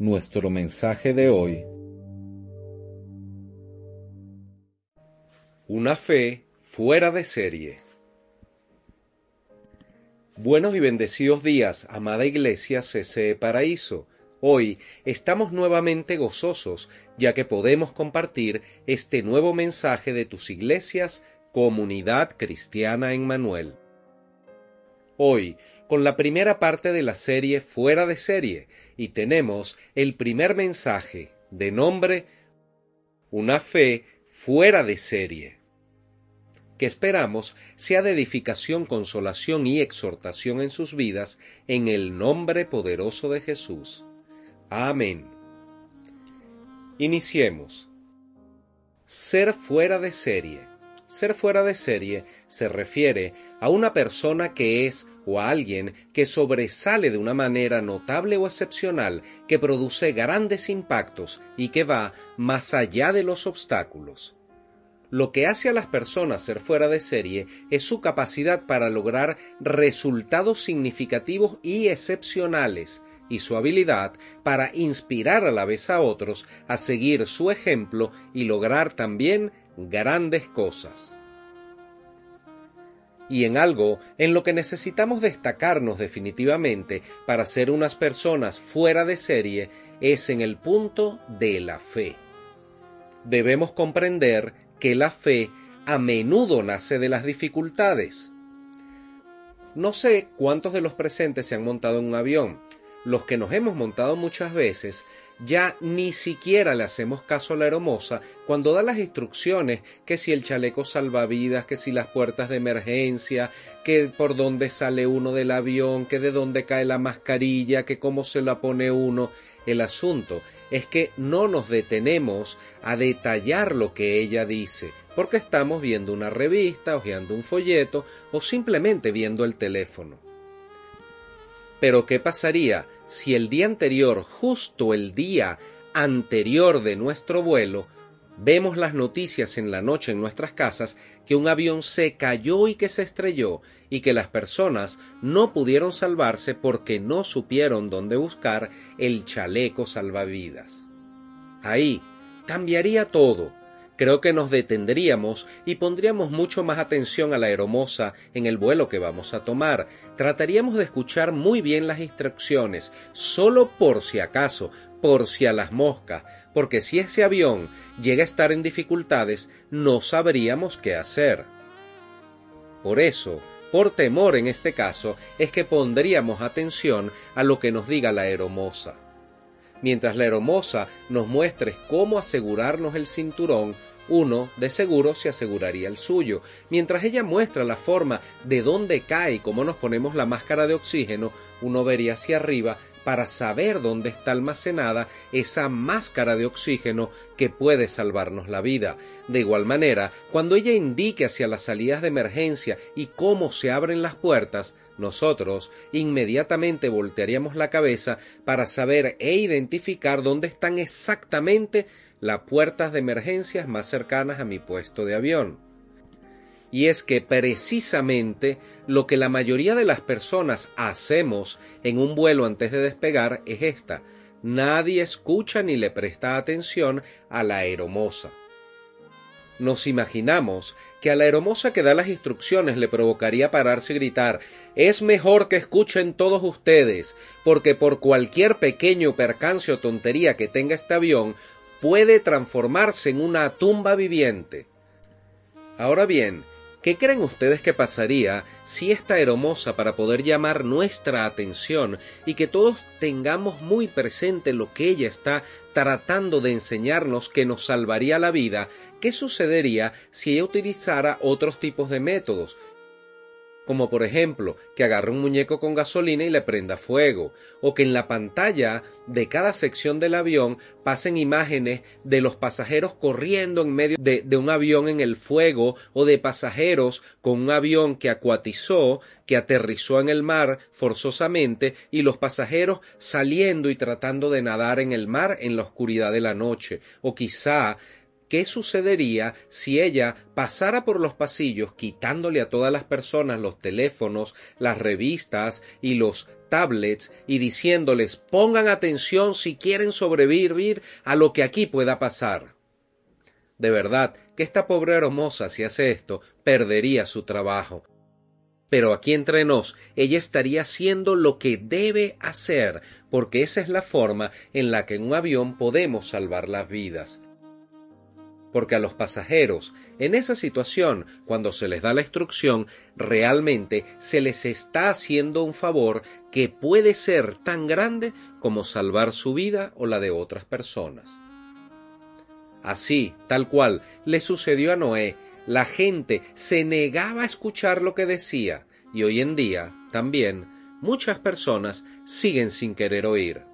Nuestro mensaje de hoy Una fe fuera de serie. Buenos y bendecidos días, amada Iglesia CCE Paraíso. Hoy estamos nuevamente gozosos, ya que podemos compartir este nuevo mensaje de tus iglesias, Comunidad Cristiana en Manuel. Hoy, con la primera parte de la serie Fuera de serie, y tenemos el primer mensaje, de nombre Una fe fuera de serie que esperamos sea de edificación, consolación y exhortación en sus vidas, en el nombre poderoso de Jesús. Amén. Iniciemos. Ser fuera de serie. Ser fuera de serie se refiere a una persona que es o a alguien que sobresale de una manera notable o excepcional, que produce grandes impactos y que va más allá de los obstáculos. Lo que hace a las personas ser fuera de serie es su capacidad para lograr resultados significativos y excepcionales, y su habilidad para inspirar a la vez a otros a seguir su ejemplo y lograr también grandes cosas. Y en algo en lo que necesitamos destacarnos definitivamente para ser unas personas fuera de serie es en el punto de la fe. Debemos comprender que la fe a menudo nace de las dificultades. No sé cuántos de los presentes se han montado en un avión. Los que nos hemos montado muchas veces ya ni siquiera le hacemos caso a la hermosa cuando da las instrucciones que si el chaleco salvavidas, que si las puertas de emergencia, que por dónde sale uno del avión, que de dónde cae la mascarilla, que cómo se la pone uno. El asunto es que no nos detenemos a detallar lo que ella dice, porque estamos viendo una revista, hojeando un folleto o simplemente viendo el teléfono. Pero ¿qué pasaría si el día anterior, justo el día anterior de nuestro vuelo, vemos las noticias en la noche en nuestras casas que un avión se cayó y que se estrelló y que las personas no pudieron salvarse porque no supieron dónde buscar el chaleco salvavidas. Ahí cambiaría todo. Creo que nos detendríamos y pondríamos mucho más atención a la aeromoza en el vuelo que vamos a tomar. Trataríamos de escuchar muy bien las instrucciones, solo por si acaso, por si a las moscas, porque si ese avión llega a estar en dificultades, no sabríamos qué hacer. Por eso, por temor en este caso, es que pondríamos atención a lo que nos diga la aeromoza. Mientras la aeromoza nos muestre cómo asegurarnos el cinturón, uno de seguro se aseguraría el suyo. Mientras ella muestra la forma de dónde cae y cómo nos ponemos la máscara de oxígeno, uno vería hacia arriba para saber dónde está almacenada esa máscara de oxígeno que puede salvarnos la vida. De igual manera, cuando ella indique hacia las salidas de emergencia y cómo se abren las puertas, nosotros inmediatamente voltearíamos la cabeza para saber e identificar dónde están exactamente las puertas de emergencias más cercanas a mi puesto de avión y es que precisamente lo que la mayoría de las personas hacemos en un vuelo antes de despegar es esta. Nadie escucha ni le presta atención a la aeromoza. Nos imaginamos que a la aeromoza que da las instrucciones le provocaría pararse y gritar Es mejor que escuchen todos ustedes, porque por cualquier pequeño percance o tontería que tenga este avión, puede transformarse en una tumba viviente. Ahora bien, ¿Qué creen ustedes que pasaría si esta hermosa para poder llamar nuestra atención y que todos tengamos muy presente lo que ella está tratando de enseñarnos que nos salvaría la vida? ¿Qué sucedería si ella utilizara otros tipos de métodos? Como por ejemplo que agarre un muñeco con gasolina y le prenda fuego, o que en la pantalla de cada sección del avión pasen imágenes de los pasajeros corriendo en medio de, de, un avión en el fuego, o de pasajeros con un avión que acuatizó, que aterrizó en el mar forzosamente, y los pasajeros saliendo y tratando de nadar en el mar en la oscuridad de la noche, o quizá ¿Qué sucedería si ella pasara por los pasillos quitándole a todas las personas los teléfonos, las revistas y los tablets y diciéndoles pongan atención si quieren sobrevivir a lo que aquí pueda pasar? De verdad que esta pobre hermosa si hace esto perdería su trabajo. Pero aquí entre nos, ella estaría haciendo lo que debe hacer, porque esa es la forma en la que en un avión podemos salvar las vidas porque a los pasajeros en esa situación, cuando se les da la instrucción, realmente se les está haciendo un favor que puede ser tan grande como salvar su vida o la de otras personas. Así, tal cual, le sucedió a Noé, la gente se negaba a escuchar lo que decía, y hoy en día, también, muchas personas siguen sin querer oír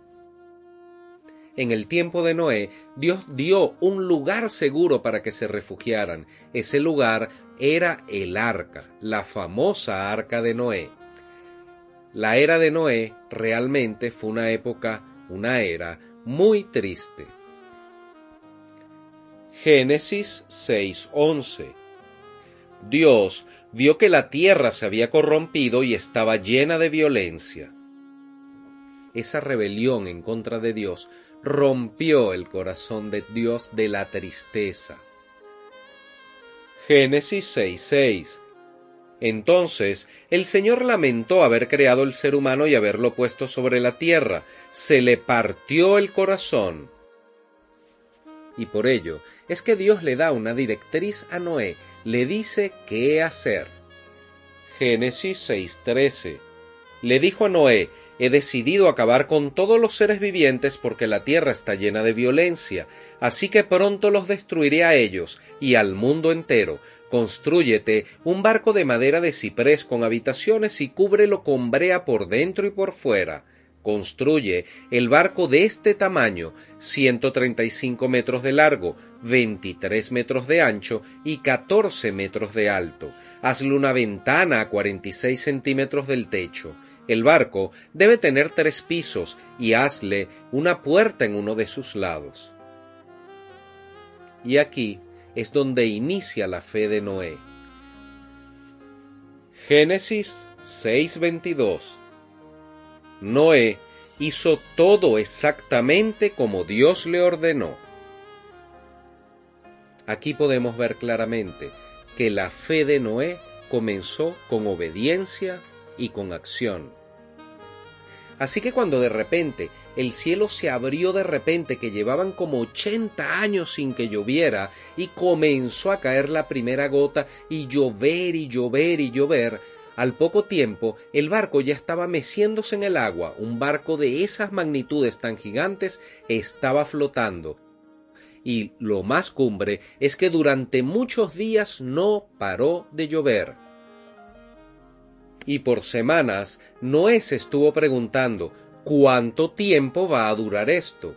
en el tiempo de Noé, Dios dio un lugar seguro para que se refugiaran. Ese lugar era el arca, la famosa arca de Noé. La era de Noé realmente fue una época, una era muy triste. Génesis 6:11 Dios vio que la tierra se había corrompido y estaba llena de violencia. Esa rebelión en contra de Dios rompió el corazón de Dios de la tristeza. Génesis 6:6 Entonces el Señor lamentó haber creado el ser humano y haberlo puesto sobre la tierra. Se le partió el corazón. Y por ello es que Dios le da una directriz a Noé, le dice qué hacer. Génesis 6:13 Le dijo a Noé, He decidido acabar con todos los seres vivientes porque la tierra está llena de violencia, así que pronto los destruiré a ellos y al mundo entero. Constrúyete un barco de madera de ciprés con habitaciones y cúbrelo con brea por dentro y por fuera. Construye el barco de este tamaño, 135 metros de largo, 23 metros de ancho y 14 metros de alto. Hazle una ventana a 46 centímetros del techo el barco debe tener tres pisos y hazle una puerta en uno de sus lados. Y aquí es donde inicia la fe de Noé. Génesis 6:22 Noé hizo todo exactamente como Dios le ordenó. Aquí podemos ver claramente que la fe de Noé comenzó con obediencia y con acción. Así que cuando de repente el cielo se abrió de repente, que llevaban como ochenta años sin que lloviera, y comenzó a caer la primera gota, y llover y llover y llover, al poco tiempo el barco ya estaba meciéndose en el agua, un barco de esas magnitudes tan gigantes estaba flotando. Y lo más cumbre es que durante muchos días no paró de llover y por semanas Noé se estuvo preguntando ¿cuánto tiempo va a durar esto?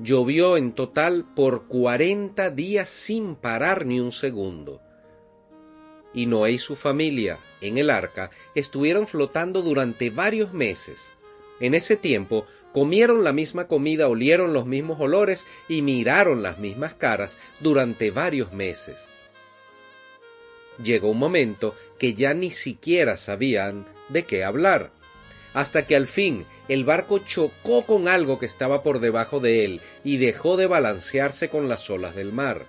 Llovió en total por cuarenta días sin parar ni un segundo. Y Noé y su familia, en el arca, estuvieron flotando durante varios meses. En ese tiempo comieron la misma comida, olieron los mismos olores y miraron las mismas caras durante varios meses llegó un momento que ya ni siquiera sabían de qué hablar, hasta que al fin el barco chocó con algo que estaba por debajo de él y dejó de balancearse con las olas del mar.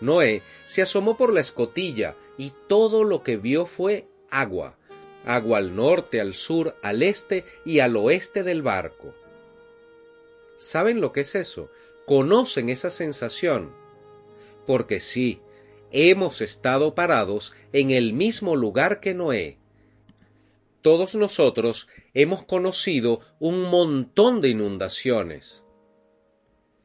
Noé se asomó por la escotilla y todo lo que vio fue agua, agua al norte, al sur, al este y al oeste del barco. ¿Saben lo que es eso? ¿Conocen esa sensación? Porque sí, hemos estado parados en el mismo lugar que Noé. Todos nosotros hemos conocido un montón de inundaciones.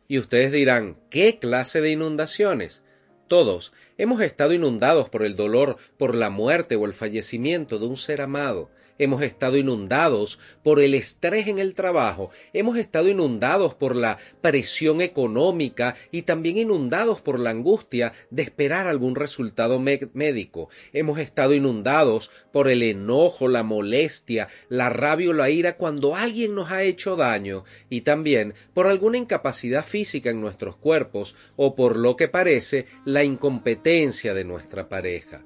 Y ustedes dirán, ¿qué clase de inundaciones? Todos hemos estado inundados por el dolor, por la muerte o el fallecimiento de un ser amado, hemos estado inundados por el estrés en el trabajo, hemos estado inundados por la presión económica y también inundados por la angustia de esperar algún resultado médico, hemos estado inundados por el enojo, la molestia, la rabia o la ira cuando alguien nos ha hecho daño y también por alguna incapacidad física en nuestros cuerpos o por lo que parece la incompetencia de nuestra pareja.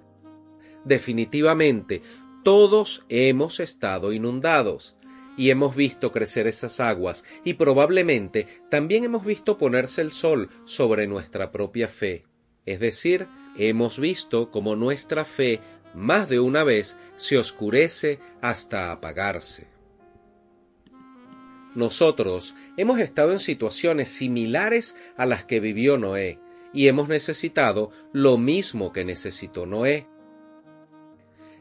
Definitivamente, todos hemos estado inundados y hemos visto crecer esas aguas y probablemente también hemos visto ponerse el sol sobre nuestra propia fe. Es decir, hemos visto como nuestra fe más de una vez se oscurece hasta apagarse. Nosotros hemos estado en situaciones similares a las que vivió Noé y hemos necesitado lo mismo que necesitó Noé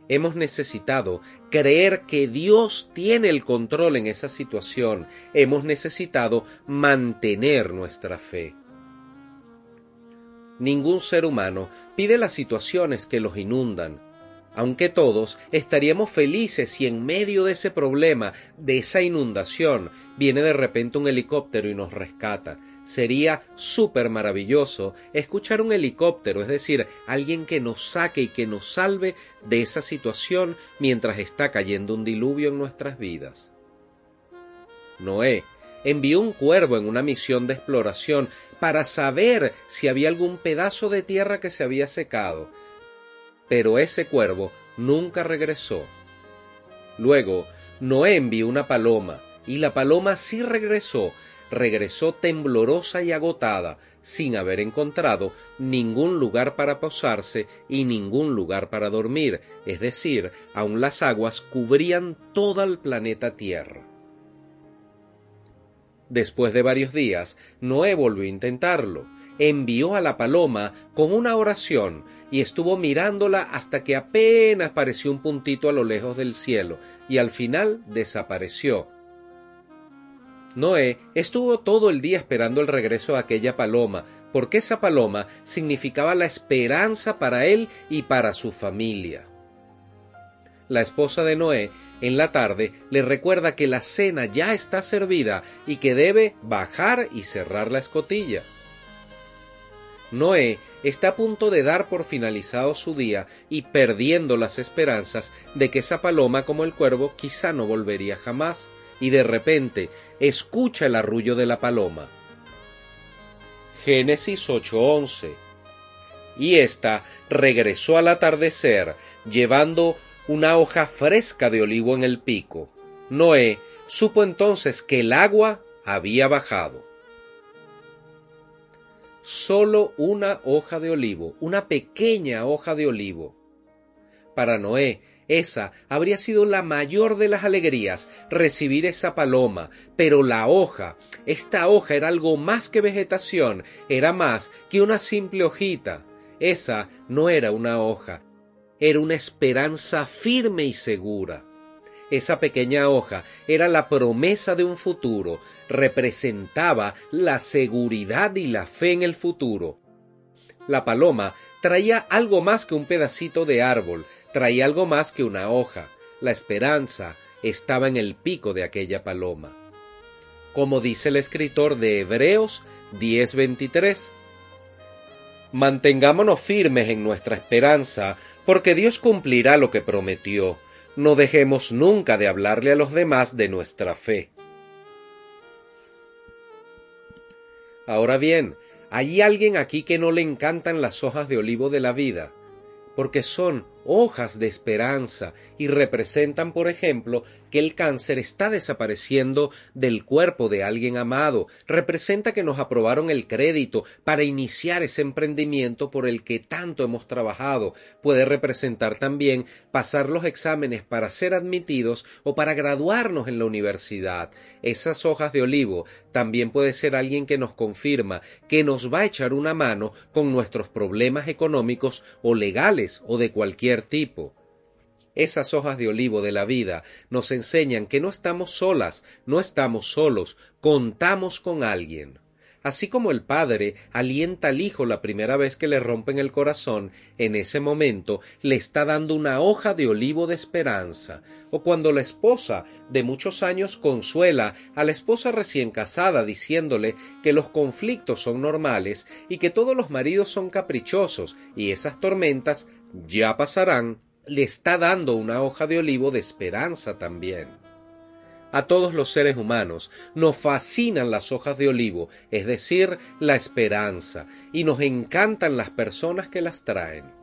hemos necesitado creer que Dios tiene el control en esa situación. Hemos necesitado mantener nuestra fe. Ningún ser humano pide las situaciones que los inundan, aunque todos estaríamos felices si en medio de ese problema, de esa inundación, viene de repente un helicóptero y nos rescata. Sería súper maravilloso escuchar un helicóptero, es decir, alguien que nos saque y que nos salve de esa situación mientras está cayendo un diluvio en nuestras vidas. Noé envió un cuervo en una misión de exploración para saber si había algún pedazo de tierra que se había secado, pero ese cuervo nunca regresó. Luego, Noé envió una paloma, y la paloma sí regresó, regresó temblorosa y agotada, sin haber encontrado ningún lugar para posarse y ningún lugar para dormir, es decir, aun las aguas cubrían todo el planeta Tierra. Después de varios días, Noé volvió a intentarlo, envió a la paloma con una oración y estuvo mirándola hasta que apenas pareció un puntito a lo lejos del cielo y al final desapareció. Noé estuvo todo el día esperando el regreso de aquella paloma, porque esa paloma significaba la esperanza para él y para su familia. La esposa de Noé en la tarde le recuerda que la cena ya está servida y que debe bajar y cerrar la escotilla. Noé está a punto de dar por finalizado su día y perdiendo las esperanzas de que esa paloma como el cuervo quizá no volvería jamás, y de repente escucha el arrullo de la paloma. Génesis 8:11 Y ésta regresó al atardecer, llevando una hoja fresca de olivo en el pico. Noé supo entonces que el agua había bajado solo una hoja de olivo, una pequeña hoja de olivo. Para Noé, esa habría sido la mayor de las alegrías, recibir esa paloma, pero la hoja, esta hoja era algo más que vegetación, era más que una simple hojita. Esa no era una hoja, era una esperanza firme y segura. Esa pequeña hoja era la promesa de un futuro, representaba la seguridad y la fe en el futuro. La paloma traía algo más que un pedacito de árbol, traía algo más que una hoja. La esperanza estaba en el pico de aquella paloma. Como dice el escritor de Hebreos 10:23, Mantengámonos firmes en nuestra esperanza, porque Dios cumplirá lo que prometió no dejemos nunca de hablarle a los demás de nuestra fe. Ahora bien, ¿hay alguien aquí que no le encantan las hojas de olivo de la vida? Porque son hojas de esperanza y representan, por ejemplo, que el cáncer está desapareciendo del cuerpo de alguien amado, representa que nos aprobaron el crédito para iniciar ese emprendimiento por el que tanto hemos trabajado, puede representar también pasar los exámenes para ser admitidos o para graduarnos en la universidad. Esas hojas de olivo también puede ser alguien que nos confirma que nos va a echar una mano con nuestros problemas económicos o legales o de cualquier tipo. Esas hojas de olivo de la vida nos enseñan que no estamos solas, no estamos solos, contamos con alguien. Así como el padre alienta al hijo la primera vez que le rompen el corazón, en ese momento le está dando una hoja de olivo de esperanza, o cuando la esposa de muchos años consuela a la esposa recién casada diciéndole que los conflictos son normales y que todos los maridos son caprichosos y esas tormentas ya pasarán, le está dando una hoja de olivo de esperanza también. A todos los seres humanos nos fascinan las hojas de olivo, es decir, la esperanza, y nos encantan las personas que las traen.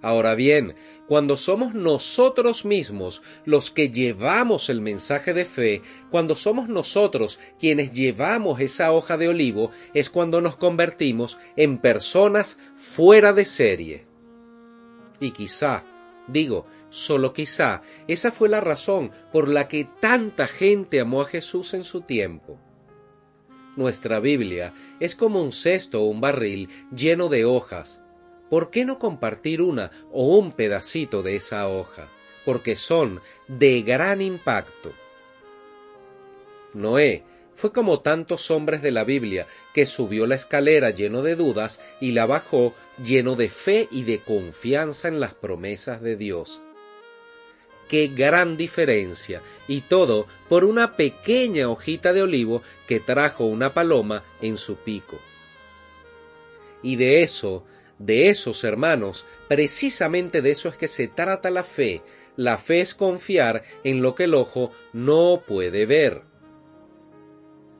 Ahora bien, cuando somos nosotros mismos los que llevamos el mensaje de fe, cuando somos nosotros quienes llevamos esa hoja de olivo, es cuando nos convertimos en personas fuera de serie. Y quizá, digo, Solo quizá esa fue la razón por la que tanta gente amó a Jesús en su tiempo. Nuestra Biblia es como un cesto o un barril lleno de hojas. ¿Por qué no compartir una o un pedacito de esa hoja? Porque son de gran impacto. Noé fue como tantos hombres de la Biblia, que subió la escalera lleno de dudas y la bajó lleno de fe y de confianza en las promesas de Dios. Qué gran diferencia, y todo por una pequeña hojita de olivo que trajo una paloma en su pico. Y de eso, de esos hermanos, precisamente de eso es que se trata la fe. La fe es confiar en lo que el ojo no puede ver.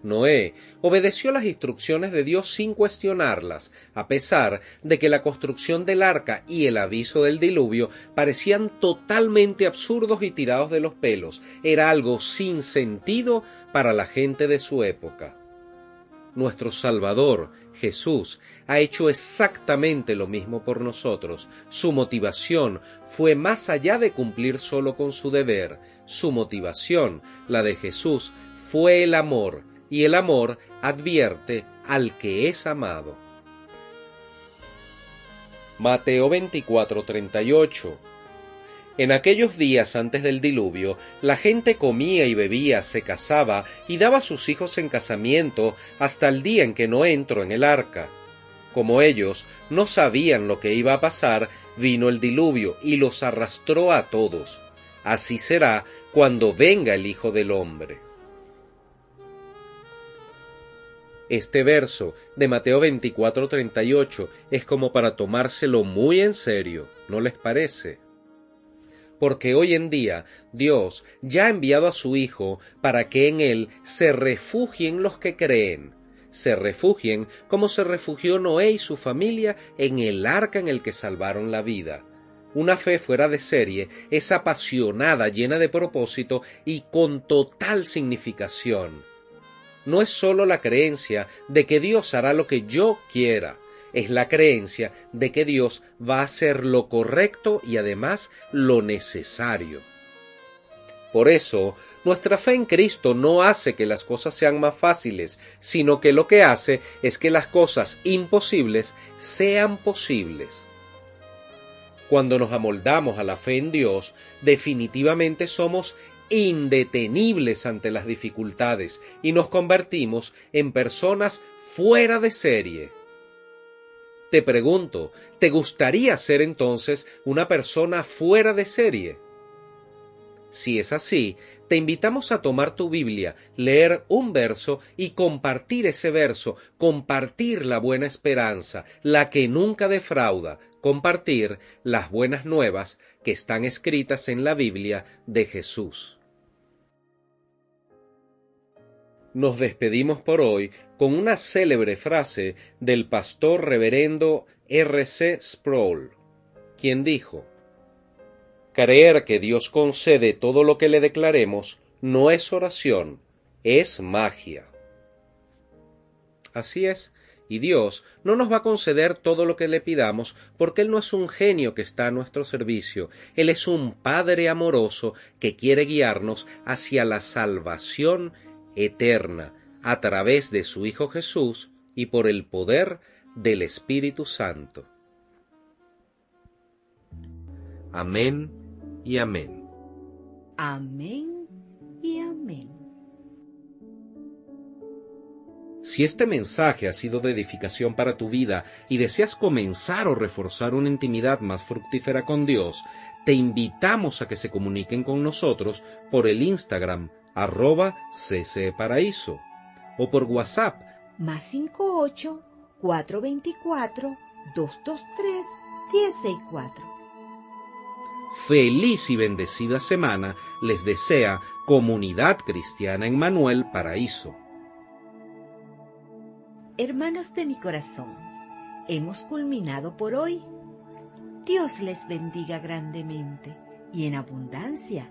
Noé obedeció las instrucciones de Dios sin cuestionarlas, a pesar de que la construcción del arca y el aviso del diluvio parecían totalmente absurdos y tirados de los pelos. Era algo sin sentido para la gente de su época. Nuestro Salvador, Jesús, ha hecho exactamente lo mismo por nosotros. Su motivación fue más allá de cumplir solo con su deber. Su motivación, la de Jesús, fue el amor, y el amor advierte al que es amado. Mateo 24:38 En aquellos días antes del diluvio, la gente comía y bebía, se casaba y daba a sus hijos en casamiento hasta el día en que no entró en el arca. Como ellos no sabían lo que iba a pasar, vino el diluvio y los arrastró a todos. Así será cuando venga el Hijo del Hombre. Este verso de Mateo 24:38 es como para tomárselo muy en serio, ¿no les parece? Porque hoy en día Dios ya ha enviado a su Hijo para que en Él se refugien los que creen, se refugien como se refugió Noé y su familia en el arca en el que salvaron la vida. Una fe fuera de serie es apasionada, llena de propósito y con total significación no es sólo la creencia de que Dios hará lo que yo quiera, es la creencia de que Dios va a hacer lo correcto y además lo necesario. Por eso, nuestra fe en Cristo no hace que las cosas sean más fáciles, sino que lo que hace es que las cosas imposibles sean posibles. Cuando nos amoldamos a la fe en Dios, definitivamente somos indetenibles ante las dificultades y nos convertimos en personas fuera de serie. Te pregunto, ¿te gustaría ser entonces una persona fuera de serie? Si es así, te invitamos a tomar tu Biblia, leer un verso y compartir ese verso, compartir la buena esperanza, la que nunca defrauda, compartir las buenas nuevas que están escritas en la Biblia de Jesús. Nos despedimos por hoy con una célebre frase del pastor reverendo R. C. Sproul, quien dijo, Creer que Dios concede todo lo que le declaremos no es oración, es magia. Así es, y Dios no nos va a conceder todo lo que le pidamos porque Él no es un genio que está a nuestro servicio, Él es un Padre amoroso que quiere guiarnos hacia la salvación eterna a través de su Hijo Jesús y por el poder del Espíritu Santo. Amén y amén. Amén y amén. Si este mensaje ha sido de edificación para tu vida y deseas comenzar o reforzar una intimidad más fructífera con Dios, te invitamos a que se comuniquen con nosotros por el Instagram arroba ccparaíso o por WhatsApp más 58 424 223 164. Feliz y bendecida semana les desea Comunidad Cristiana en Manuel Paraíso. Hermanos de mi corazón, hemos culminado por hoy. Dios les bendiga grandemente y en abundancia.